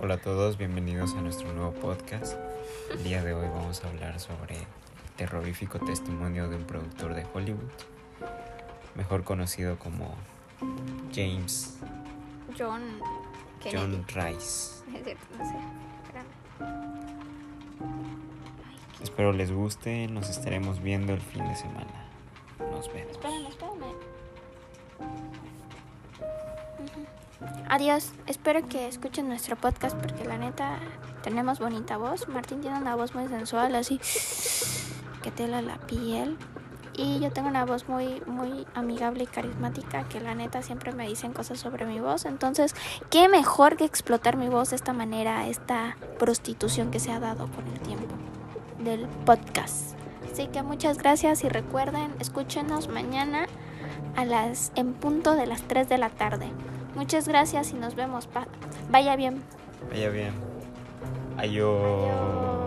Hola a todos, bienvenidos a nuestro nuevo podcast. El día de hoy vamos a hablar sobre el terrorífico testimonio de un productor de Hollywood, mejor conocido como James John Kennedy. John Rice. Es cierto, no sé. Espérame. Ay, qué- Espero les guste, nos estaremos viendo el fin de semana. Nos vemos. Espérame, espérame. Adiós. Espero que escuchen nuestro podcast porque la neta tenemos bonita voz. Martín tiene una voz muy sensual, así que tela la piel. Y yo tengo una voz muy, muy amigable y carismática que la neta siempre me dicen cosas sobre mi voz. Entonces, ¿qué mejor que explotar mi voz de esta manera, esta prostitución que se ha dado con el tiempo del podcast? Así que muchas gracias y recuerden, escúchenos mañana a las en punto de las 3 de la tarde. Muchas gracias y nos vemos. Pa- Vaya bien. Vaya bien. Adiós.